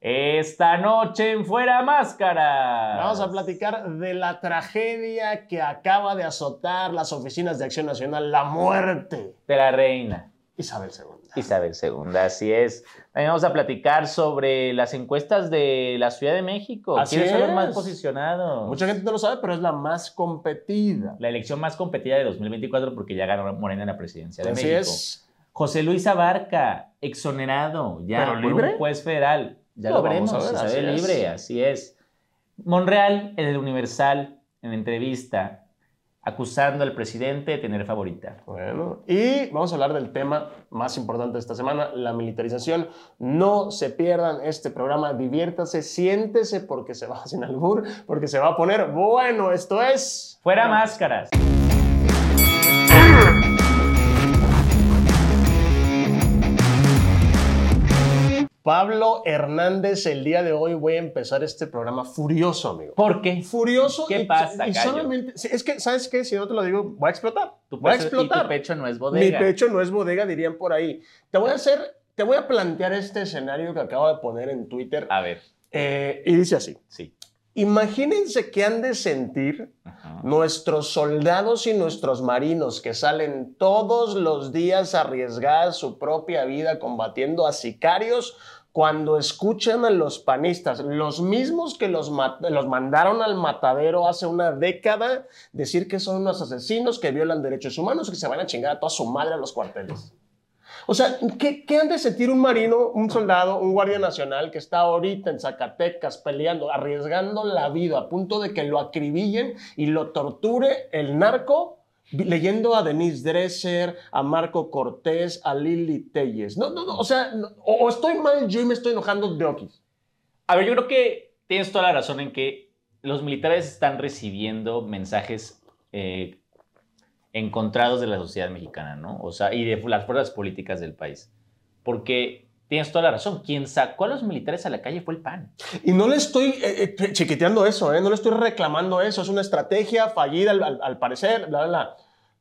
Esta noche en Fuera Máscara. Vamos a platicar de la tragedia que acaba de azotar las oficinas de Acción Nacional, la muerte de la reina. Isabel II. Isabel II, así es. También vamos a platicar sobre las encuestas de la Ciudad de México. Así ¿Quiénes son los más posicionados? Mucha gente no lo sabe, pero es la más competida. La elección más competida de 2024 porque ya ganó Morena en la presidencia de Así México. es. José Luis Abarca, exonerado ya ¿Pero por libre? un juez federal. Ya Lo lo, vamos veremos, a ver, así es. libre, así es. Monreal, en el Universal, en entrevista, acusando al presidente de tener favorita. Bueno, y vamos a hablar del tema más importante de esta semana, la militarización. No se pierdan este programa, diviértase, siéntese porque se va sin albur, porque se va a poner bueno. Esto es. Fuera máscaras. Pablo Hernández, el día de hoy voy a empezar este programa furioso, amigo. ¿Por qué? Furioso. ¿Qué y, pasa, y gallo? solamente. Es que, ¿sabes qué? Si no te lo digo, voy a explotar. Tu voy a explotar. Y tu pecho no es Mi bodega. pecho no es bodega, dirían por ahí. Te voy a hacer, te voy a plantear este escenario que acabo de poner en Twitter. A ver, eh, y dice así. sí. Imagínense qué han de sentir Ajá. nuestros soldados y nuestros marinos que salen todos los días a arriesgar su propia vida combatiendo a sicarios cuando escuchan a los panistas, los mismos que los, los mandaron al matadero hace una década, decir que son unos asesinos que violan derechos humanos que se van a chingar a toda su madre a los cuarteles. O sea, ¿qué, qué han de sentir un marino, un soldado, un guardia nacional que está ahorita en Zacatecas peleando, arriesgando la vida a punto de que lo acribillen y lo torture el narco, leyendo a Denise Dresser, a Marco Cortés, a Lili Telles? No, no, no, o sea, no- o, estoy mal yo y me estoy enojando de Okis. A ver, yo creo que tienes toda la razón en que los militares están recibiendo mensajes eh, encontrados de la sociedad mexicana, ¿no? O sea, y de las fuerzas políticas del país. Porque tienes toda la razón. Quien sacó a los militares a la calle fue el PAN. Y no le estoy eh, eh, chiquiteando eso, ¿eh? no le estoy reclamando eso, es una estrategia fallida al, al- al parecer, bla, bla, bla.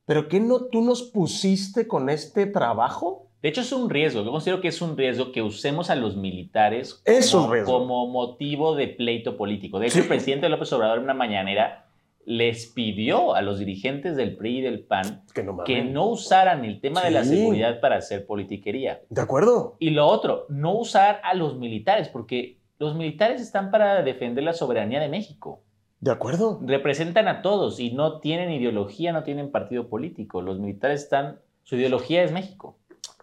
Pero ¿qué no tú nos pusiste con este trabajo? De hecho, es un riesgo. Yo considero que es un riesgo que usemos a los militares Es como, un riesgo. como motivo de pleito político. De hecho, Sí. el presidente López Obrador en una mañanera les pidió a los dirigentes del PRI y del PAN Que no mames. que no usaran el tema de la seguridad para hacer politiquería. ¿De acuerdo? Y lo otro, no usar a los militares, porque los militares están para defender la soberanía de México. ¿De acuerdo? Representan a todos y no tienen ideología, no tienen partido político. Los militares están, su ideología es México.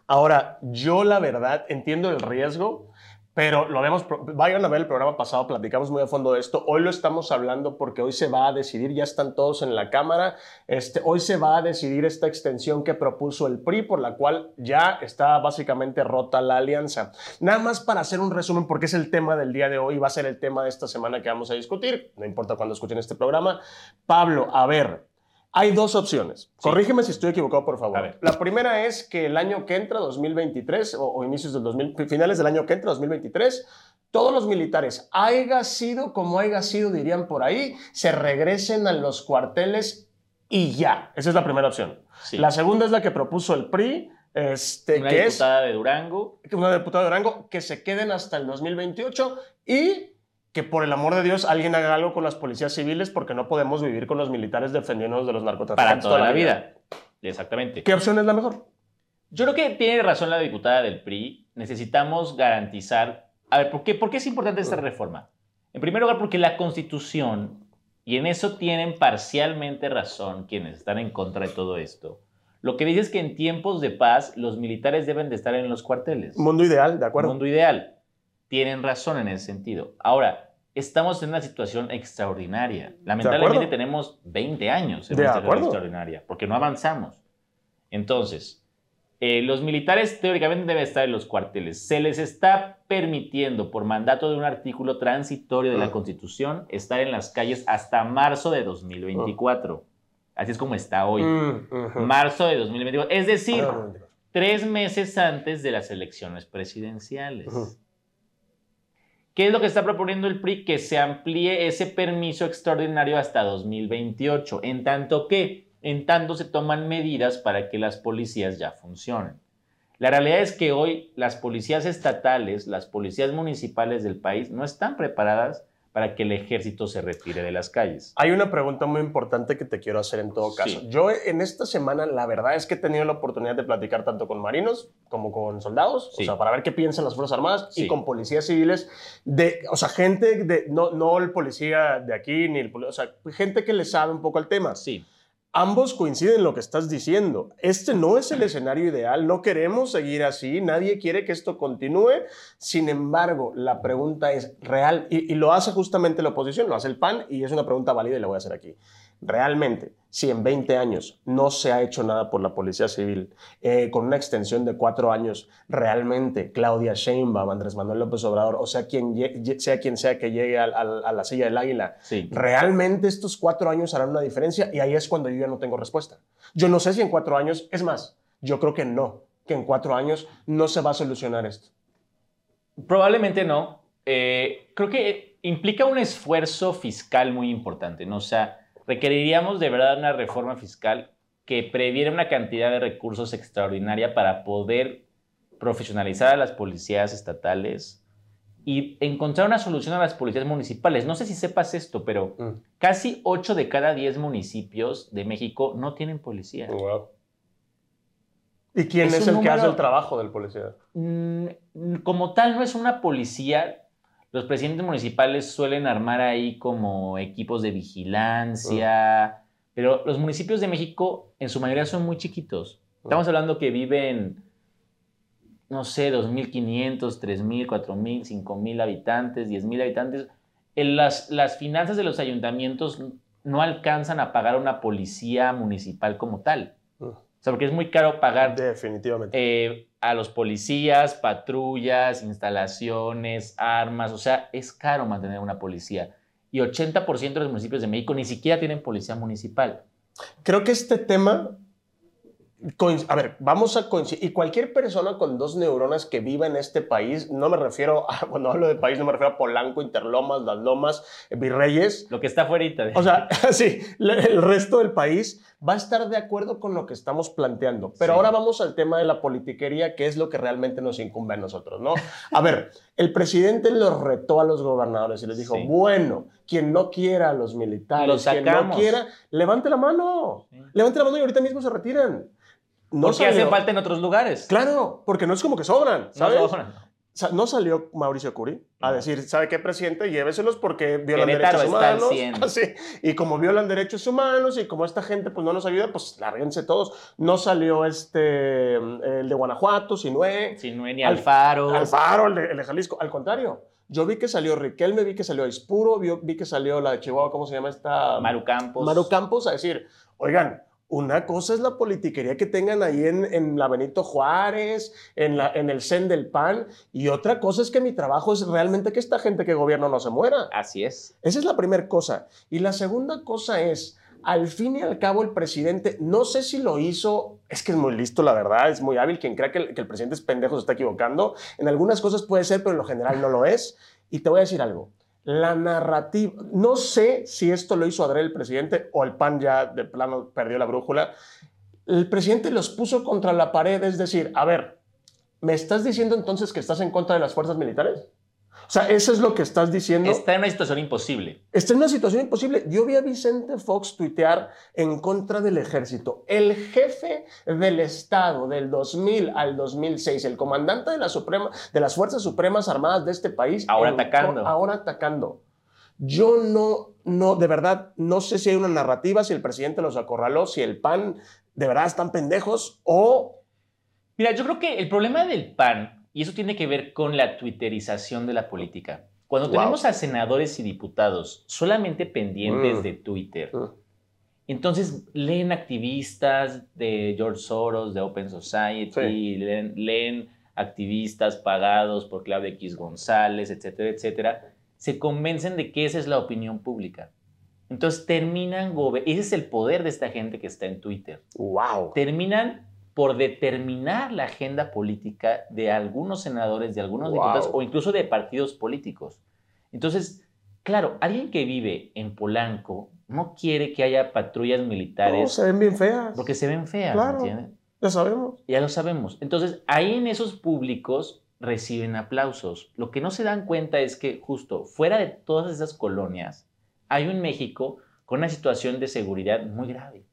Ahora, yo la verdad entiendo el riesgo, pero lo vemos, vayan a ver el programa pasado, platicamos muy a fondo de esto. Hoy lo estamos hablando porque hoy se va a decidir, ya están todos en la Cámara, este, hoy se va a decidir esta extensión que propuso el PRI, por la cual ya está básicamente rota la alianza. Nada más para hacer un resumen, porque es el tema del día de hoy, va a ser el tema de esta semana que vamos a discutir, no importa cuándo escuchen este programa. Pablo, a ver, hay dos opciones. Sí. Corrígeme si estoy equivocado, por favor. La primera es que el año que entra, 2023, o, o inicios del 2000, finales del año que entra, 2023, todos los militares, haya sido como haya sido, dirían por ahí, se regresen a los cuarteles y ya. Esa es la primera opción. Sí. La segunda es la que propuso el PRI, este, Una que es diputada de Durango. una diputada de Durango, que se queden hasta el 2028 y que por el amor de Dios alguien haga algo con las policías civiles porque no podemos vivir con los militares defendiéndonos de los para narcotraficantes toda la vida. Exactamente. ¿Qué opción es la mejor? Yo creo que tiene razón la diputada del PRI. Necesitamos garantizar. A ver, ¿por qué, por qué es importante esta reforma? En primer lugar, porque la Constitución, y en eso tienen parcialmente razón quienes están en contra de todo esto, lo que dice es que en tiempos de paz los militares deben de estar en los cuarteles. Mundo ideal, de acuerdo. Mundo ideal. Tienen razón en ese sentido. Ahora, estamos en una situación extraordinaria. Lamentablemente tenemos 20 años en De una situación acuerdo. extraordinaria, porque no avanzamos. Entonces, eh, los militares teóricamente deben estar en los cuarteles. Se les está permitiendo, por mandato de un artículo transitorio de la Mm. Constitución, estar en las calles hasta marzo de 2024. Así es como está hoy. Mm, ujú. Marzo de 2024. Es decir, Ah, tres meses antes de las elecciones presidenciales. Ujú. ¿Qué es lo que está proponiendo el PRI? Que se amplíe ese permiso extraordinario hasta 2028, en tanto que, en tanto se toman medidas para que las policías ya funcionen. La realidad es que hoy las policías estatales, las policías municipales del país no están preparadas para que el ejército se retire de las calles. Hay una pregunta muy importante que te quiero hacer en todo caso. Sí. Yo en esta semana la verdad es que he tenido la oportunidad de platicar tanto con marinos como con soldados, Sí. o sea, para ver qué piensan las Fuerzas Armadas y Sí. con policías civiles, de, o sea, gente de, no, no el policía de aquí, ni el poli- o sea, gente que le sabe un poco al tema. Sí, Ambos coinciden en lo que estás diciendo. Este no es el escenario ideal, no queremos seguir así, nadie quiere que esto continúe. Sin embargo, la pregunta es real y, y lo hace justamente la oposición, lo hace el PAN y es una pregunta válida y la voy a hacer aquí. Realmente, si en 20 años no se ha hecho nada por la Policía Civil, eh, con una extensión de cuatro años, realmente Claudia Sheinbaum, Andrés Manuel López Obrador, o sea quien, sea quien sea que llegue a la silla del águila, sí. ¿Realmente estos cuatro años harán una diferencia? Y ahí es cuando yo ya no tengo respuesta. Yo no sé si en cuatro años, es más, yo creo que no, que en cuatro años no se va a solucionar esto. Probablemente no. Eh, creo que implica un esfuerzo fiscal muy importante, ¿no? O sea, requeriríamos de verdad una reforma fiscal que previera una cantidad de recursos extraordinaria para poder profesionalizar a las policías estatales y encontrar una solución a las policías municipales. No sé si sepas esto, pero Mm. casi 8 de cada 10 municipios de México no tienen policía. ¿Y quién Es el que hace el trabajo del policía? Mm, como tal no es una policía. Los presidentes municipales suelen armar ahí como equipos de vigilancia, pero los municipios de México en su mayoría son muy chiquitos. Estamos hablando que viven, no sé, 2.500, 3.000, 4.000, 5.000 habitantes, 10.000 habitantes. Las, las finanzas de los ayuntamientos no alcanzan a pagar una policía municipal como tal. Mm. Sea, porque es muy caro pagar Definitivamente. eh, a los policías, patrullas, instalaciones, armas, o sea, es caro mantener una policía. Y 80% de los municipios de México ni siquiera tienen policía municipal. Creo que este tema... A ver, vamos a coincidir. Y cualquier persona con dos neuronas que viva en este país, no me refiero a, cuando hablo de país, no me refiero a Polanco, Interlomas, Las Lomas, eh, Virreyes, Lo que está fuera de... O sea, sí, el resto del país va a estar de acuerdo con lo que estamos planteando. Pero Sí. ahora vamos al tema de la politiquería, que es lo que realmente nos incumbe a nosotros, ¿no? A ver, el presidente los retó a los gobernadores y les dijo, Sí. bueno, quien no quiera a los militares, Los quien no quiera, levante la mano. Sí. Levante la mano y ahorita mismo se retiran. No Porque hace falta en otros lugares. Claro, porque no es como que sobran, ¿sabes? no, salió Mauricio Curi a decir, ¿sabe qué, presidente? Lléveselos porque violan Querétaro derechos humanos. 100. Así. Y como violan derechos humanos y como esta gente pues no nos ayuda, pues lárguense todos. No salió este, el de Guanajuato, Sinué, Si no es ni Al- Alfaro. Alfaro, el de, el de Jalisco. Al contrario, yo vi que salió Riquelme, vi que salió Ispuro, vi, vi que salió la de Chihuahua, ¿cómo se llama esta? Maru Campos. Maru Campos a decir, oigan, una cosa es la politiquería que tengan ahí en, en la Benito Juárez, en, la, en el CEN del PAN, y otra cosa es que mi trabajo es realmente que esta gente que gobierna no se muera. Así es. Esa es la primera cosa. Y la segunda cosa es, al fin y al cabo el presidente, no sé si lo hizo, es que es muy listo, la verdad, es muy hábil, quien crea que el, que el presidente es pendejo se está equivocando. En algunas cosas puede ser, pero en lo general no lo es. Y te voy a decir algo. La narrativa, no sé si esto lo hizo adrede el presidente o el PAN ya de plano perdió la brújula. El presidente los puso contra la pared, es decir, a ver, ¿me estás diciendo entonces que estás en contra de las fuerzas militares? Sea, eso es lo que estás diciendo. Está en una situación imposible. Está en una situación imposible. Yo vi a Vicente Fox tuitear en contra del ejército. El jefe del Estado del 2000 al 2006, el comandante de, la Suprema, de las Fuerzas Supremas Armadas de este país. Ahora en- atacando. Ahora atacando. Yo no, no, de verdad, no sé si hay una narrativa, si el presidente los acorraló, si el PAN de verdad están pendejos o... Mira, yo creo que el problema del PAN, y eso tiene que ver con la twitterización de la política, cuando Wow. tenemos a senadores y diputados solamente pendientes Mm. de Twitter, Mm. entonces leen activistas de George Soros, de Open Society, Sí. leen, leen activistas pagados por Claudia X González, etcétera, etcétera, se convencen de que esa es la opinión pública. Entonces terminan, ese es el poder de esta gente que está en Twitter ¡Wow! terminan por determinar la agenda política de algunos senadores, de algunos Wow. diputados o incluso de partidos políticos. Entonces, claro, alguien que vive en Polanco no quiere que haya patrullas No, militares se ven bien feas. porque se ven feas, Claro. ¿me entiendes? Ya sabemos. Ya lo sabemos. Entonces, ahí en esos públicos reciben aplausos. Lo que no se dan cuenta es que justo fuera de todas esas colonias, hay un México con una situación de seguridad muy grave.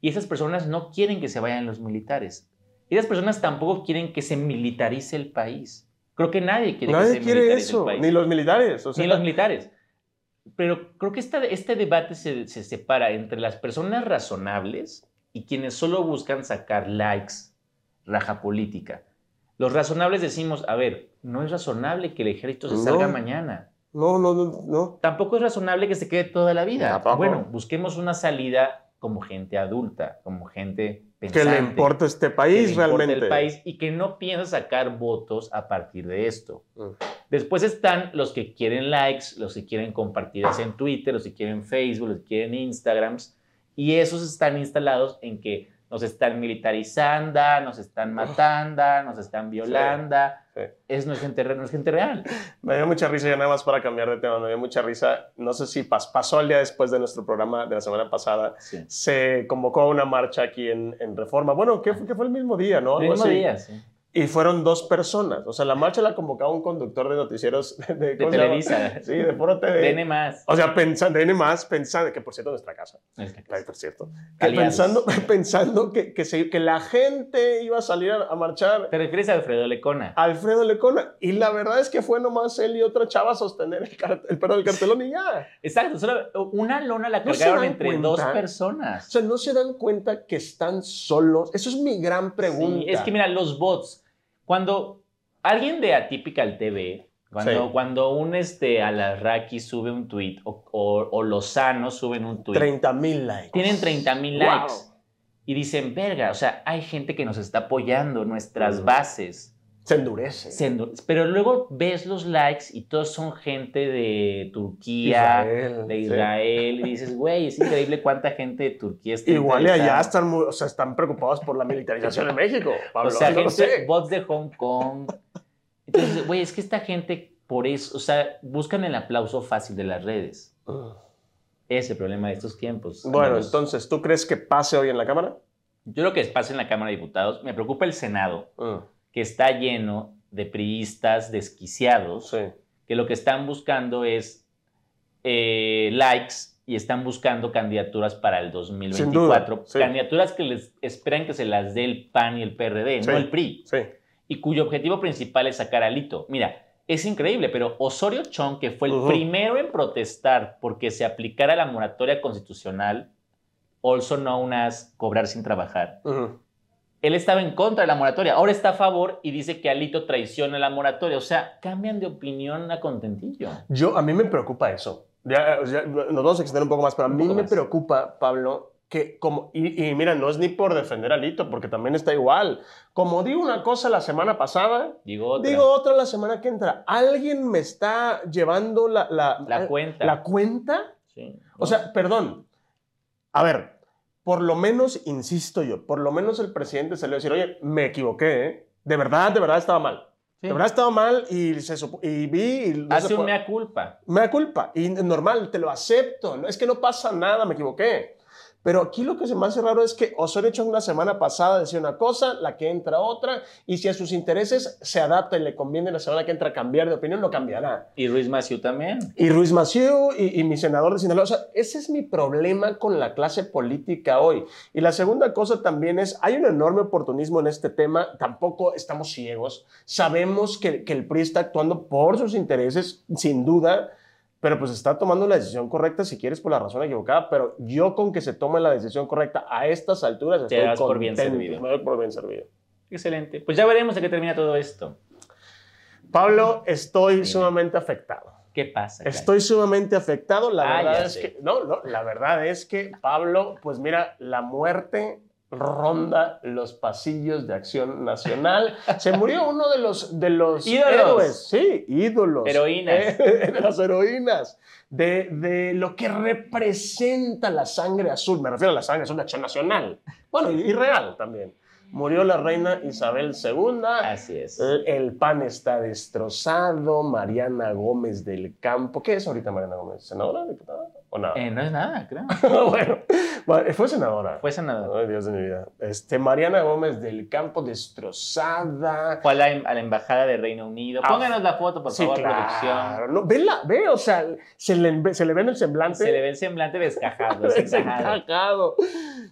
Y esas personas no quieren que se vayan los militares. Y esas personas tampoco quieren que se militarice el país. Creo que nadie quiere que se quiere militarice eso, el país. ni los militares. o sea, Ni los militares. Pero creo que esta- este debate se, se separa entre las personas razonables y quienes solo buscan sacar likes, raja política. Los razonables decimos, a ver, no es razonable que el ejército se No. salga mañana. No, no, no, no. Tampoco es razonable que se quede toda la vida. Tampoco. Bueno, busquemos una salida como gente adulta, como gente Que pensante. le importa este que le país realmente. el país y que no piensa sacar votos a partir de esto. Mm. Después están los que quieren likes, los que quieren compartidas en Twitter, los que quieren Facebook, los que quieren Instagrams, y esos están instalados en que nos están militarizando, nos están matando, nos están violando. sí. Es no es gente, no es gente real. Me dio mucha risa, ya nada más para cambiar de tema, me dio mucha risa. No sé si pas- pasó el día después de nuestro programa de la semana pasada. Sí. Se convocó una marcha aquí en, en Reforma. Bueno, que fue, que fue el mismo día, ¿no? El mismo día, sí. Y fueron dos personas. O sea, la marcha la convocaba un conductor de noticieros de, De. Televisa. Sí, de Foro TV. Dene más. O sea, pensando, de más, pensando, que por cierto, nuestra casa. Ay, por cierto. Que pensando pensando que, que, se- que la gente iba a salir a, a marchar. Te refieres a Alfredo Lecona. Alfredo Lecona. Y la verdad es que fue nomás él y otra chava a sostener el, cart- el perro del cartelón y ya. Exacto, solo una lona la ¿No se cargaron entre cuenta? dos O personas. sea, no se dan cuenta que están solos. Eso es mi gran pregunta. Sí, es que mira, los bots, cuando alguien de Atypical TV, cuando, Sí. cuando un este, Alarraqui sube un tweet o, o, o Lozano suben un tweet, 30 mil likes. tienen 30 mil Wow. likes y dicen, verga, o sea, hay gente que nos está apoyando, nuestras bases. Se endurece. Se Pero luego ves los likes y todos son gente de Turquía, Israel, de sí. Israel, y dices, güey, es increíble cuánta gente de Turquía está Igual y allá interesada". están, muy, o sea, están preocupados por la militarización de México. Pablo, O sea, no gente, sé. bots de Hong Kong. Entonces, güey, es que esta gente, por eso, o sea, buscan el aplauso fácil de las redes. Ese es el problema de estos tiempos. Bueno, amigos. entonces, ¿tú crees que pase hoy en la Cámara? Yo lo que pasa en la Cámara de Diputados, me preocupa el Senado, Mm, que está lleno de priistas desquiciados, Sí. que lo que están buscando es eh, likes y están buscando candidaturas para el 2024. duda, sí. Candidaturas que les esperan que se las dé el PAN y el PRD, Sí. no el PRI. Sí. y cuyo objetivo principal es sacar a Lito. Mira, es increíble, pero Osorio Chong, que fue el primero en protestar porque se aplicara la moratoria constitucional, also known as cobrar sin trabajar. Él estaba en contra de la moratoria, ahora está a favor y dice que Alito traiciona la moratoria. O sea, cambian de opinión a contentillo. Yo, a mí me preocupa eso. Ya, ya, nos vamos a extender un poco más, pero a mí me más. preocupa, Pablo, que como, y, y mira, no es ni por defender a Lito, porque también está igual. Como digo una cosa la semana pasada, Digo otra. digo otra la semana que entra. ¿Alguien me está llevando la, la, la cuenta. la cuenta? Sí. O sea, perdón. A ver, por lo menos, insisto yo, por lo menos el presidente salió a decir, oye, me equivoqué, ¿eh? De verdad, de verdad estaba mal. Sí. De verdad estaba mal y, se supo- y vi... Y no hace se un mea culpa. me da culpa y normal, te lo acepto. No, es que no pasa nada, me equivoqué. Pero aquí lo que se me hace raro es que Osorio Chong una semana pasada decía una cosa, la que entra otra, y si a sus intereses se adapta y le conviene la semana que entra cambiar de opinión, lo cambiará. Y Ruiz Maciú también. Y Ruiz Maciú y, y mi senador de Sinaloa, o sea, ese es mi problema con la clase política hoy. Y la segunda cosa también es, hay un enorme oportunismo en este tema, tampoco estamos ciegos, sabemos que, que el PRI está actuando por sus intereses, sin duda, pero pues está tomando la decisión correcta, si quieres, por la razón equivocada, pero yo con que se tome la decisión correcta a estas alturas Te estoy das por bien servido. me doy por bien servido. Excelente. Pues ya veremos a qué termina todo esto. Pablo, estoy sumamente afectado. ¿Qué pasa? Estoy sumamente afectado. La Ah, verdad es sé. que no, no, la verdad es que Pablo, pues mira, la muerte ronda los pasillos de Acción Nacional. Se murió uno de los de los Ídolos. héroes, sí, ídolos, Heroínas. Eh, de las heroínas, de, de lo que representa la sangre azul. Me refiero a la sangre azul de Acción Nacional. Bueno, y, y real también. Murió la reina Isabel II. Así es. El, el PAN está destrozado. Mariana Gómez del Campo. ¿Qué es ahorita Mariana Gómez? ¿Senadora? ¿Diputada? ¿O nada? Eh, no es nada, creo. bueno, bueno, fue senadora. Fue senador. Ay, Dios de mi vida. Este, Mariana Gómez del Campo destrozada. Fue a la, a la embajada de Reino Unido. Ah, Pónganos la foto, por Sí, favor, producción. claro. No, vela, ve, o sea, se le, se le ve en el semblante. Se le ve el semblante descajado. Desencajado.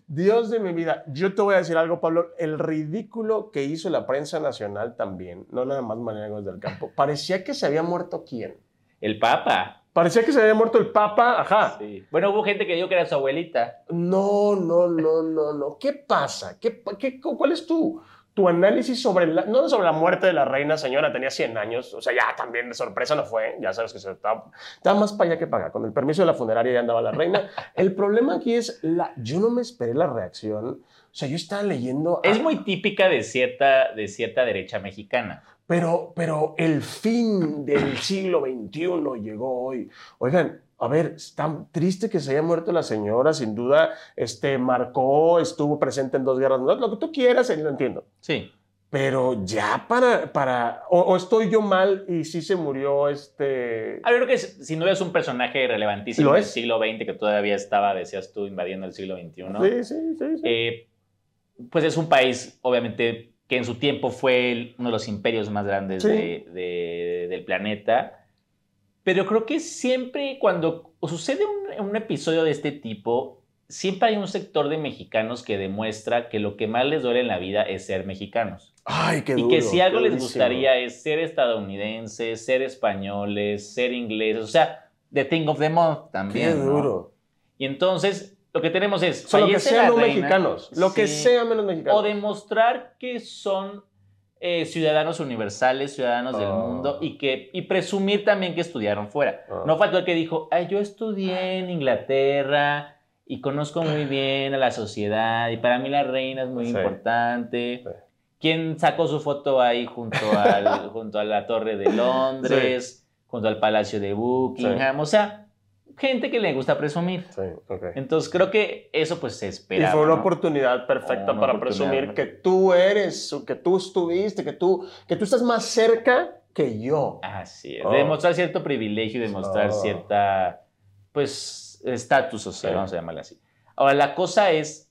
Dios de mi vida. Yo te voy a decir algo, Pablo. El ridículo que hizo la prensa nacional también, no nada más Mariana Gómez del Campo, parecía que se había muerto quién. El Papa. Parecía que se había muerto el Papa, ajá. Sí. Bueno, hubo gente que dijo que era su abuelita. No, no, no, no, no. ¿Qué pasa? ¿Qué, qué, ¿Cuál es tu, tu análisis sobre la, no sobre la muerte de la reina señora? Tenía 100 años, o sea, ya también de sorpresa no fue. Ya sabes que se estaba, estaba más para allá que para acá. Con el permiso de la funeraria ya andaba la reina. El problema aquí es, la, yo no me esperé la reacción. O sea, yo estaba leyendo... Es ah, muy típica de cierta, de cierta derecha mexicana. Pero, pero el fin del siglo XXI llegó hoy. Oigan, a ver, tan triste que se haya muerto la señora, sin duda, este, marcó, estuvo presente en dos guerras, mundiales, lo que tú quieras, lo entiendo. Sí. Pero ya para, para, o, o estoy yo mal y sí se murió este... Ah, yo creo que sin duda es un personaje relevantísimo del siglo XX que todavía estaba, decías tú, invadiendo el siglo XXI. Sí, sí, sí, sí. Eh, pues es un país, obviamente, que en su tiempo fue uno de los imperios más grandes Sí. de- de- del planeta. Pero creo que siempre cuando sucede un, un episodio de este tipo, siempre hay un sector de mexicanos que demuestra que lo que más les duele en la vida es ser mexicanos. Ay, qué y duro. que si algo les gustaría es ser estadounidenses, ser españoles, ser ingleses, o sea, The Thing of the Month también. Qué ¿no? duro. Y entonces, lo que tenemos es. O sea, lo que fallece sea la no reina, mexicanos. Lo que sea menos mexicanos. O demostrar que son eh, ciudadanos universales, ciudadanos del Ah. mundo, y, que, y presumir también que estudiaron fuera. Ah. No faltó el que dijo, Ay, yo estudié en Inglaterra y conozco muy bien a la sociedad, y para mí la reina es muy Sí. importante. Sí. ¿Quién sacó su foto ahí junto, al, junto a la Torre de Londres, junto al Palacio de Buckingham? O sea, gente que le gusta presumir. Sí. Entonces creo que eso pues se Y espera. fue una oportunidad perfecta Una para oportunidad, presumir ¿no? que tú eres, que tú estuviste, que tú, que tú estás más cerca que yo. Así es. Oh. Demostrar cierto privilegio y demostrar Oh. cierta, pues, estatus social, Sí. vamos a llamarla así. Ahora, la cosa es,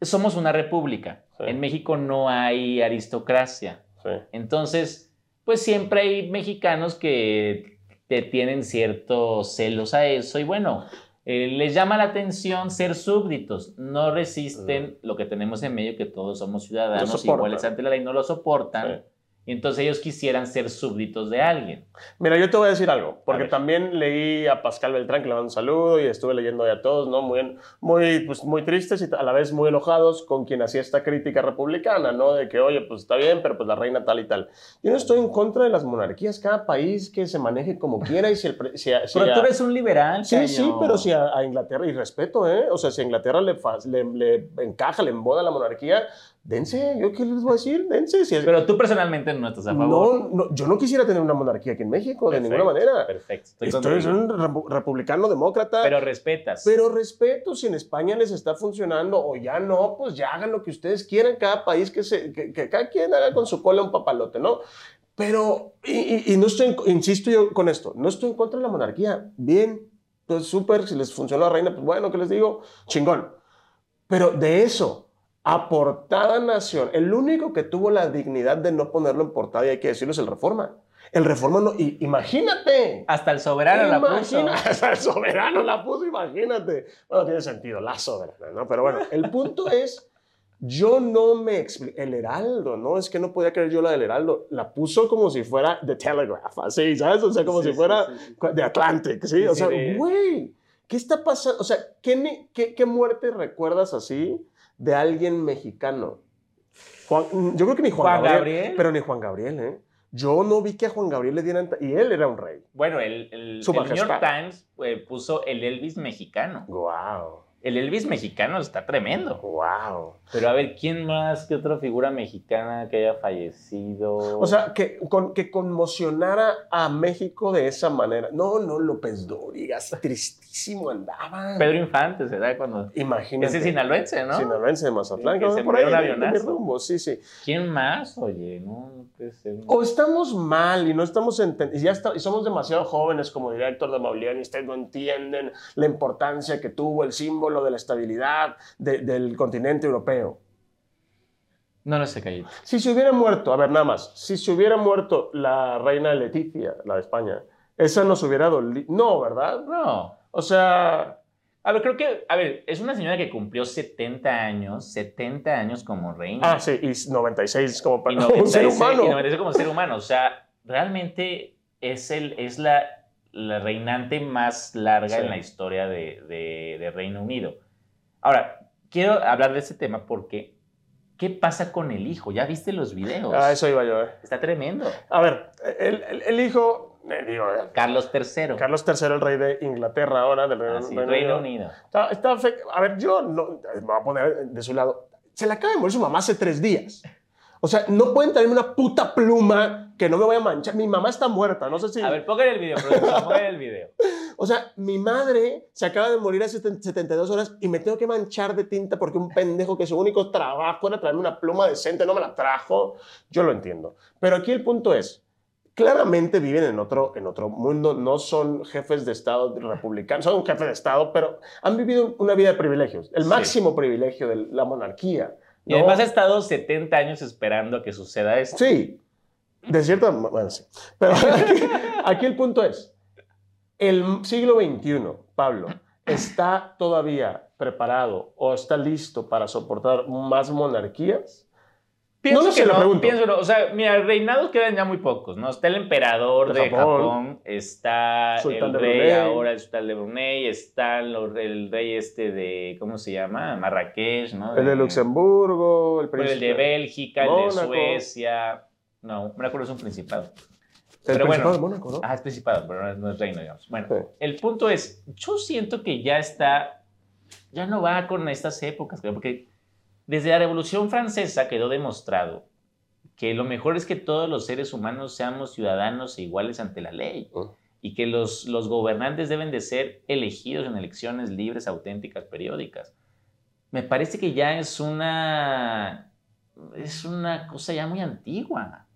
somos una república. Sí. En México no hay aristocracia. Sí. Entonces, pues siempre hay mexicanos que te tienen ciertos celos a eso y bueno, eh, les llama la atención ser súbditos, no resisten lo que tenemos en medio, que todos somos ciudadanos iguales ante la ley, no lo soportan. Sí. Y entonces ellos quisieran ser súbditos de alguien. Mira, yo te voy a decir algo, porque también leí a Pascal Beltrán, que le mando un saludo, y estuve leyendo a todos, ¿no? Muy, muy, pues, muy tristes y a la vez muy enojados con quien hacía esta crítica republicana, ¿no? De que, oye, pues está bien, pero pues la reina tal y tal. Yo no estoy en contra de las monarquías, cada país que se maneje como quiera y si el... si a- si Pero a- tú eres un liberal. Sí, Cayo. sí, pero si a, a Inglaterra, y respeto, ¿eh? O sea, si a Inglaterra le, le, le encaja, le emboda la monarquía, dense, ¿yo qué les voy a decir? Dense. Si es- Pero tú personalmente no estás a favor. no, no, yo no quisiera tener una monarquía aquí en México, de ninguna manera. Perfecto. estoy Estoy un repu- republicano demócrata. Pero respetas. Pero respeto, si en España les está funcionando o ya no, pues ya hagan lo que ustedes quieran, cada país que, se, que, que cada quien haga con su cola un papalote, ¿no? Pero, y, y- y no estoy, insisto yo con esto, no estoy en contra de la monarquía, bien, pues súper, si les funcionó la reina, pues bueno, ¿qué les digo? Chingón. Pero de eso, a portada nación, el único que tuvo la dignidad de no ponerlo en portada, y hay que decirlo, es el Reforma. El Reforma no, y, imagínate. Hasta el soberano la puso. Hasta el soberano la puso, imagínate. Bueno, tiene sentido, la soberana, ¿no? Pero bueno, el punto es, yo no me explico. El Heraldo, ¿no? Es que no podía creer yo la del Heraldo. La puso como si fuera The Telegraph, así, ¿sabes? O sea, como Sí, si fuera sí, sí. de Atlantic, ¿sí? O sea, güey, ¿qué está pasando? O sea, ¿qué, ni- qué, qué muerte recuerdas así de alguien mexicano? Juan- yo creo que ni Juan, Juan Gabriel, Gabriel. Pero ni Juan Gabriel, ¿eh? Yo no vi que a Juan Gabriel le dieran... Y él era un rey. Bueno, el, el, Su el New York. Times eh, puso el Elvis mexicano. Wow. El Elvis mexicano está tremendo. Wow. Pero a ver, ¿quién más? ¿Qué otra figura mexicana que haya fallecido? O sea, que, con, que conmocionara a México de esa manera. No, no, López Dóriga, así tristísimo andaba. Pedro Infante, se da cuando. Imagínate. Ese sinaloense, ¿no? Sinaloense de Mazatlán. Sí, que que se por ahí, un de avionazo. rumbo, sí, sí. ¿Quién más? Oye, no, no puede ser. O estamos mal y no estamos entendiendo, y ya está, y somos demasiado jóvenes, como diría Héctor de Mauleón, y ustedes no entienden la importancia que tuvo el símbolo de la estabilidad de- del continente europeo. No, no sé, Cayito. Si se hubiera muerto, a ver, nada más, si se hubiera muerto la reina Leticia, la de España, esa nos hubiera dolido. No, ¿verdad? No. O sea, A ver, creo que, a ver, es una señora que cumplió 70 años, 70 años como reina. ah, sí, y 96 como y para 96, un ser humano. y 96 como ser humano. O sea, realmente es, el, es la, la reinante más larga Sí. en la historia de, de- de Reino Unido. Ahora, quiero hablar de ese tema porque, ¿qué pasa con el hijo? ¿Ya viste los videos? Ah, eso iba yo, eh. Está tremendo. A ver, el, el- el hijo, eh, digo, eh, Carlos III. Carlos III, el rey de Inglaterra ahora, del Reino, Así, Reino Reino Unido. Unido. Está, está fe- A ver, yo no, me voy a poner de su lado. Se le acaba de morir su mamá hace tres días. O sea, no pueden traerme una puta pluma que no me vaya a manchar. Mi mamá está muerta, no sé si... A ver, pongan el video, pongan el video. O sea, mi madre se acaba de morir hace 72 horas y me tengo que manchar de tinta porque un pendejo que su único trabajo era traerme una pluma decente no me la trajo. Yo lo entiendo. Pero aquí el punto es, claramente viven en otro, en otro mundo, no son jefes de Estado republicanos, son un jefe de Estado, pero han vivido una vida de privilegios, el Sí. máximo privilegio de la monarquía. Y ¿no? además ha estado 70 años esperando a que suceda esto. Sí, de cierta bueno, sí. Pero aquí, aquí el punto es, el siglo XXI, Pablo, ¿está todavía preparado o está listo para soportar más monarquías? Pienso No lo que sé, lo no, pienso no. O sea, mira, reinados quedan ya muy pocos, ¿no? Está el emperador De de, Japón. Japón, está Sultán el rey ahora, el sultán de Brunei, está el rey este de, ¿cómo se llama? Marrakech, ¿no? El de Luxemburgo, el Bueno, el príncipe. de Bélgica, el de. Suecia. No, Mónaco es un principado. El pero Principado bueno. de Mónaco, ¿no? Ah, es principado, pero no es, no reino, digamos. Bueno, Sí. el punto es, yo siento que ya está, ya no va con estas épocas, creo, porque desde la Revolución Francesa quedó demostrado que lo mejor es que todos los seres humanos seamos ciudadanos e iguales ante la ley Mm. y que los, los gobernantes deben de ser elegidos en elecciones libres, auténticas, periódicas. Me parece que ya es una, es una cosa ya muy antigua.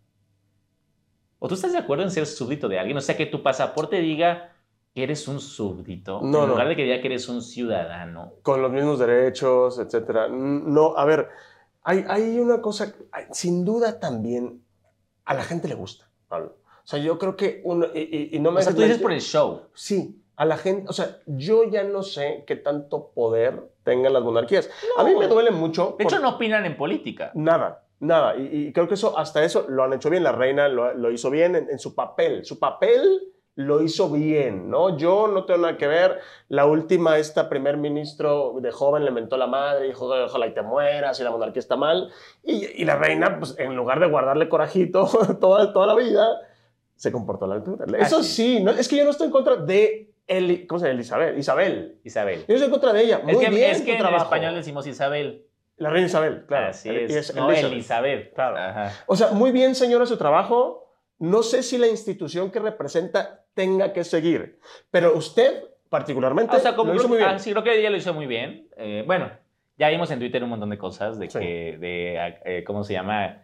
¿O tú estás de acuerdo en ser súbdito de alguien? O sea, que tu pasaporte diga que eres un súbdito, No, en lugar no. de que diga que eres un ciudadano. Con los mismos derechos, etcétera. No, a ver, hay, hay una cosa, sin duda también a la gente le gusta, Pablo. O sea, yo creo que uno, y, y- y no me O sea, tú dices por el show. Sí, a la gente, o sea, yo ya no sé qué tanto poder tengan las monarquías. A mí me duele mucho. De hecho, no opinan en política. Nada, nada. Y, y creo que eso, hasta eso lo han hecho bien. La reina lo, lo hizo bien en, en su papel. Su papel lo hizo bien, ¿no? Yo no tengo nada que ver. La última, esta primer ministro de joven le mentó la madre, dijo, ojalá y te mueras, y la monarquía está mal. Y, y la reina, pues en lugar de guardarle corajito toda, toda la vida, se comportó a la altura. Eso sí. sí, no, es que yo no estoy en contra de Eli- ¿cómo se llama? Isabel. Isabel. Isabel. Yo estoy en contra de ella. Muy Es que, bien es que en trabajo. español decimos Isabel. La reina Isabel, claro. Así Y es. no, Elizabeth. Elizabeth. Claro. Ajá. O sea, muy bien, señora, su trabajo. No sé si la institución que representa tenga que seguir, pero usted particularmente o sea, como lo hizo creo, muy bien. ah, sí, creo que ella lo hizo muy bien. Eh, bueno, ya vimos en Twitter un montón de cosas de Sí. que, de, eh, ¿cómo se llama?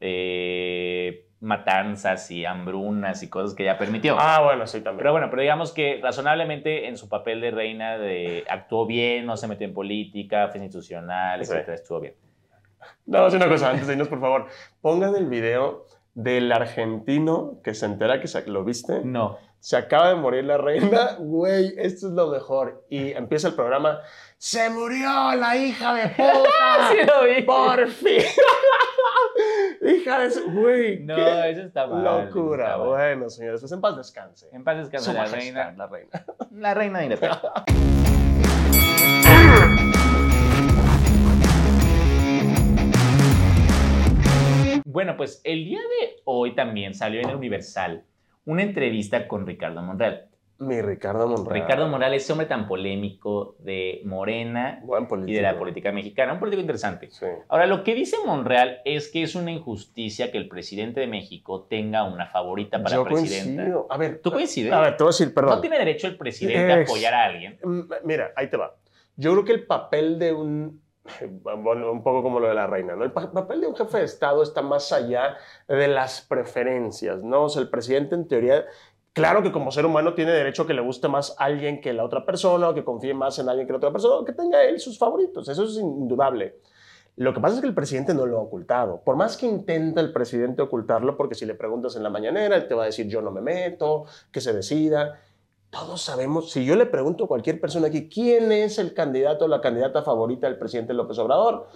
Eh, matanzas y hambrunas y cosas que ella permitió. Ah, bueno, sí, también. Pero bueno, pero digamos que razonablemente en su papel de reina de, actuó bien, no se metió en política, fue institucional, Sí. etcétera, estuvo bien. No, es una cosa, antes de irnos, por favor, pongan el video del argentino que se entera que se- lo viste. No. Se acaba de morir la reina, güey, esto es lo mejor. Y empieza el programa, se murió la hija de puta. Sí lo vi. Por fin. hija de su, güey. No, qué eso está mal. Locura. está mal. Bueno, señores, pues en paz descanse. En paz descanse la reina. la reina. La reina de Inglaterra. Bueno, pues el día de hoy también salió en el Universal una entrevista con Ricardo Monreal. Mi Ricardo Monreal. Ricardo Monreal, ese hombre tan polémico de Morena y de la política mexicana, un político interesante. Sí. Ahora, lo que dice Monreal es que es una injusticia que el presidente de México tenga una favorita para Yo presidenta. coincido. A ver, ¿Tú coincides? a ver, te voy a decir, perdón. ¿No tiene derecho el presidente a apoyar a alguien? Mm, Mira, ahí te va. Yo creo que el papel de un, un poco como lo de la reina. El pa- papel de un jefe de Estado está más allá de las preferencias, ¿no? El presidente en teoría, claro que como ser humano tiene derecho a que le guste más a alguien que la otra persona, o que confíe más en alguien que la otra persona, o que tenga él sus favoritos, eso es indudable. Lo que pasa es que el presidente no lo ha ocultado. Por más que intenta el presidente ocultarlo, porque si le preguntas en la mañanera, él te va a decir yo no me meto, que se decida. Todos sabemos, si yo le pregunto a cualquier persona aquí, ¿quién es el candidato o la candidata favorita del presidente López Obrador?